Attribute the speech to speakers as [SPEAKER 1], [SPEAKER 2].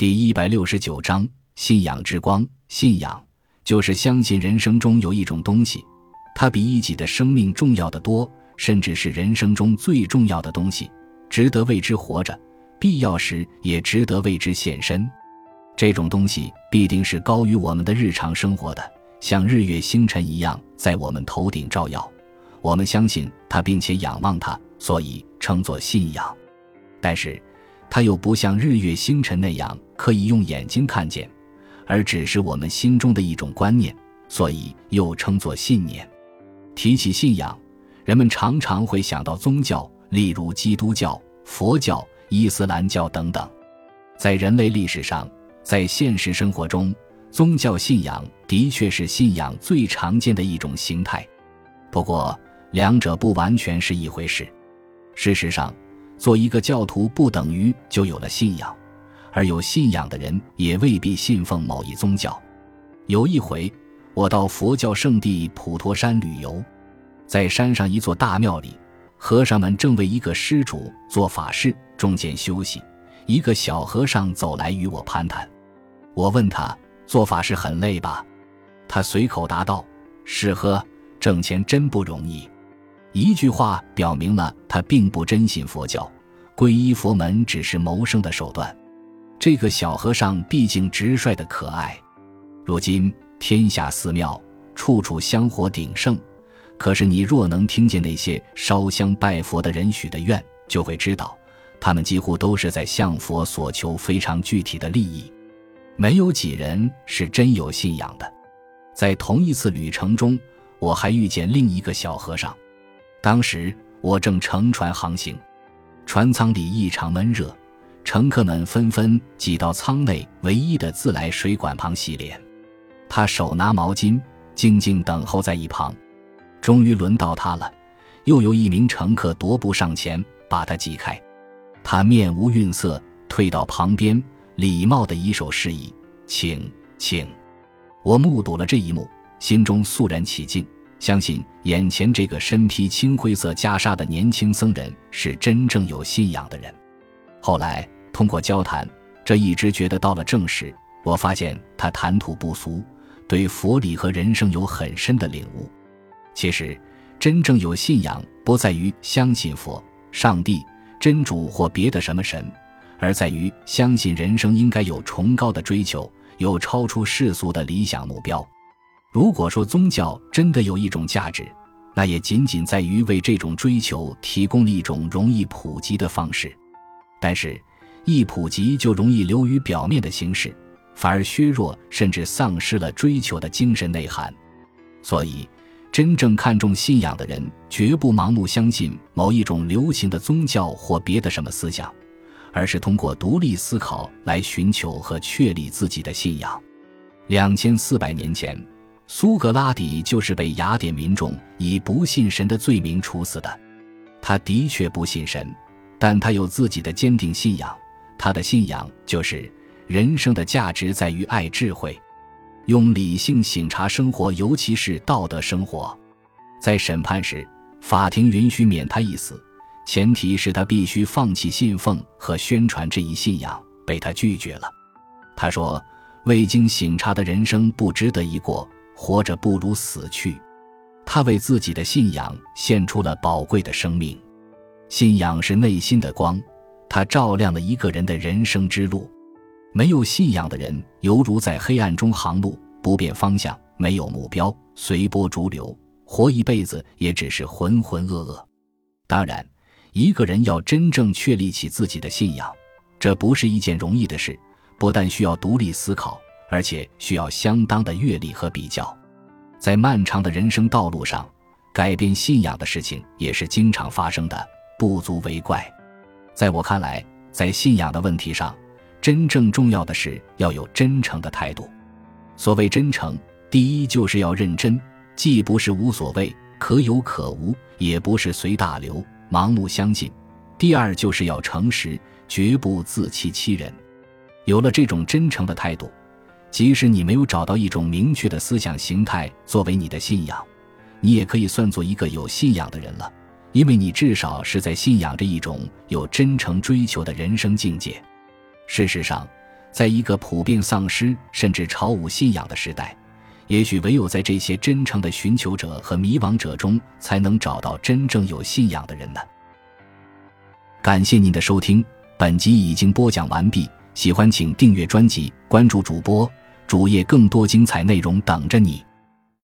[SPEAKER 1] 第一百六十九章：信仰之光。信仰就是相信人生中有一种东西，它比一己的生命重要的多，甚至是人生中最重要的东西，值得为之活着，必要时也值得为之献身。这种东西必定是高于我们的日常生活的，像日月星辰一样在我们头顶照耀。我们相信它，并且仰望它，所以称作信仰。但是，它又不像日月星辰那样可以用眼睛看见，而只是我们心中的一种观念，所以又称作信念。提起信仰，人们常常会想到宗教，例如基督教、佛教、伊斯兰教等等。在人类历史上，在现实生活中，宗教信仰的确是信仰最常见的一种形态。不过，两者不完全是一回事。事实上，做一个教徒不等于就有了信仰，而有信仰的人也未必信奉某一宗教。有一回，我到佛教圣地普陀山旅游，在山上一座大庙里，和尚们正为一个施主做法事，中间休息。一个小和尚走来与我攀谈，我问他做法事很累吧？他随口答道：“是呵，挣钱真不容易。”一句话表明了他并不真信佛教，皈依佛门只是谋生的手段。这个小和尚毕竟直率的可爱。如今天下寺庙处处香火鼎盛，可是你若能听见那些烧香拜佛的人许的愿，就会知道，他们几乎都是在向佛所求非常具体的利益。没有几人是真有信仰的。在同一次旅程中，我还遇见另一个小和尚。当时我正乘船航行，船舱里异常闷热，乘客们纷纷挤到舱内唯一的自来水管旁洗脸。他手拿毛巾，静静等候在一旁。终于轮到他了，又有一名乘客踱步上前把他挤开。他面无愠色，退到旁边，礼貌的以手示意：“请，请。”我目睹了这一幕，心中肃然起敬。相信眼前这个身披青灰色袈裟的年轻僧人是真正有信仰的人。后来通过交谈，这一直觉得到了正时。我发现他谈吐不俗，对佛理和人生有很深的领悟。其实，真正有信仰不在于相信佛、上帝、真主或别的什么神，而在于相信人生应该有崇高的追求，有超出世俗的理想目标。如果说宗教真的有一种价值，那也仅仅在于为这种追求提供了一种容易普及的方式。但是，一普及就容易流于表面的形式，反而削弱甚至丧失了追求的精神内涵。所以，真正看重信仰的人，绝不盲目相信某一种流行的宗教或别的什么思想，而是通过独立思考来寻求和确立自己的信仰。两千四百年前。苏格拉底就是被雅典民众以不信神的罪名处死的。他的确不信神，但他有自己的坚定信仰。他的信仰就是人生的价值在于爱智慧，用理性醒察生活，尤其是道德生活。在审判时，法庭允许免他一死，前提是他必须放弃信奉和宣传这一信仰。被他拒绝了。他说：“未经醒察的人生不值得一过。”活着不如死去，他为自己的信仰献出了宝贵的生命。信仰是内心的光，它照亮了一个人的人生之路。没有信仰的人，犹如在黑暗中航路，不变方向，没有目标，随波逐流，活一辈子也只是浑浑噩噩。当然，一个人要真正确立起自己的信仰，这不是一件容易的事，不但需要独立思考。而且需要相当的阅历和比较，在漫长的人生道路上，改变信仰的事情也是经常发生的，不足为怪。在我看来，在信仰的问题上，真正重要的是要有真诚的态度。所谓真诚，第一就是要认真，既不是无所谓、可有可无，也不是随大流、盲目相信；第二就是要诚实，绝不自欺欺人。有了这种真诚的态度。即使你没有找到一种明确的思想形态作为你的信仰，你也可以算作一个有信仰的人了，因为你至少是在信仰着一种有真诚追求的人生境界。事实上，在一个普遍丧失甚至朝无信仰的时代，也许唯有在这些真诚的寻求者和迷惘者中，才能找到真正有信仰的人呢。感谢您的收听，本集已经播讲完毕。喜欢请订阅专辑，关注主播主页，更多精彩内容等着你。